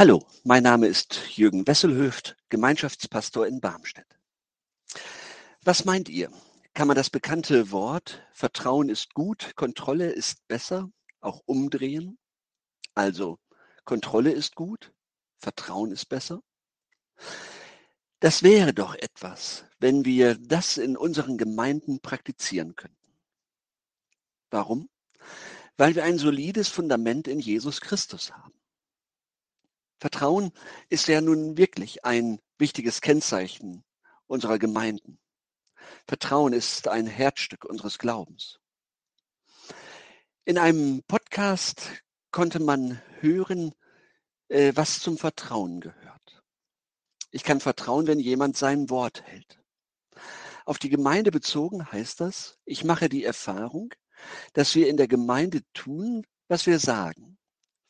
Hallo, mein Name ist Jürgen Wesselhöft, Gemeinschaftspastor in Barmstedt. Was meint ihr? Kann man das bekannte Wort Vertrauen ist gut, Kontrolle ist besser auch umdrehen? Also Kontrolle ist gut, Vertrauen ist besser? Das wäre doch etwas, wenn wir das in unseren Gemeinden praktizieren könnten. Warum? Weil wir ein solides Fundament in Jesus Christus haben. Vertrauen ist ja nun wirklich ein wichtiges Kennzeichen unserer Gemeinden. Vertrauen ist ein Herzstück unseres Glaubens. In einem Podcast konnte man hören, äh, was zum Vertrauen gehört. Ich kann vertrauen, wenn jemand sein Wort hält. Auf die Gemeinde bezogen heißt das, ich mache die Erfahrung, dass wir in der Gemeinde tun, was wir sagen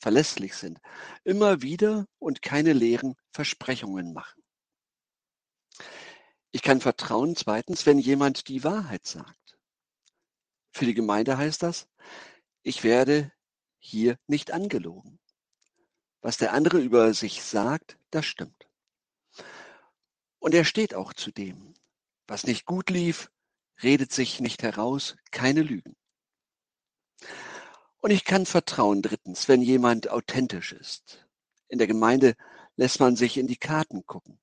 verlässlich sind, immer wieder und keine leeren Versprechungen machen. Ich kann vertrauen, zweitens, wenn jemand die Wahrheit sagt. Für die Gemeinde heißt das, ich werde hier nicht angelogen. Was der andere über sich sagt, das stimmt. Und er steht auch zu dem. Was nicht gut lief, redet sich nicht heraus, keine Lügen. Und ich kann vertrauen, drittens, wenn jemand authentisch ist. In der Gemeinde lässt man sich in die Karten gucken,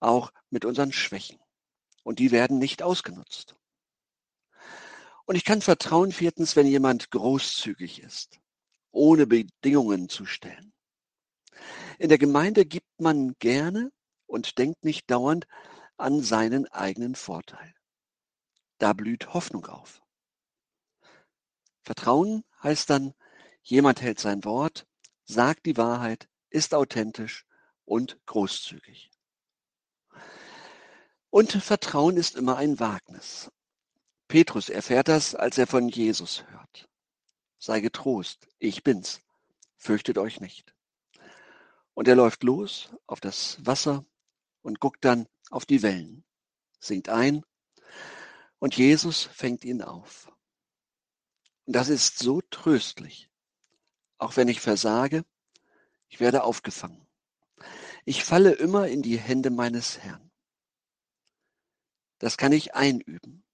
auch mit unseren Schwächen. Und die werden nicht ausgenutzt. Und ich kann vertrauen, viertens, wenn jemand großzügig ist, ohne Bedingungen zu stellen. In der Gemeinde gibt man gerne und denkt nicht dauernd an seinen eigenen Vorteil. Da blüht Hoffnung auf. Vertrauen heißt dann, jemand hält sein Wort, sagt die Wahrheit, ist authentisch und großzügig. Und Vertrauen ist immer ein Wagnis. Petrus erfährt das, als er von Jesus hört. Sei getrost, ich bin's, fürchtet euch nicht. Und er läuft los auf das Wasser und guckt dann auf die Wellen, singt ein und Jesus fängt ihn auf. Das ist so tröstlich. Auch wenn ich versage, ich werde aufgefangen. Ich falle immer in die Hände meines Herrn. Das kann ich einüben.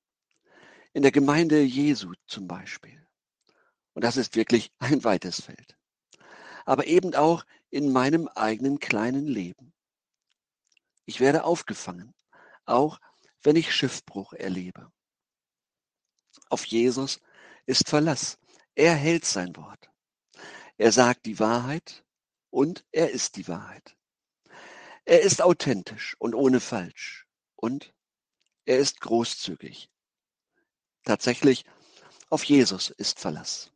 In der Gemeinde Jesu zum Beispiel. Und das ist wirklich ein weites Feld. Aber eben auch in meinem eigenen kleinen Leben. Ich werde aufgefangen, auch wenn ich Schiffbruch erlebe. Auf Jesus ist Verlass. Er hält sein Wort. Er sagt die Wahrheit und er ist die Wahrheit. Er ist authentisch und ohne falsch und er ist großzügig. Tatsächlich, auf Jesus ist Verlass.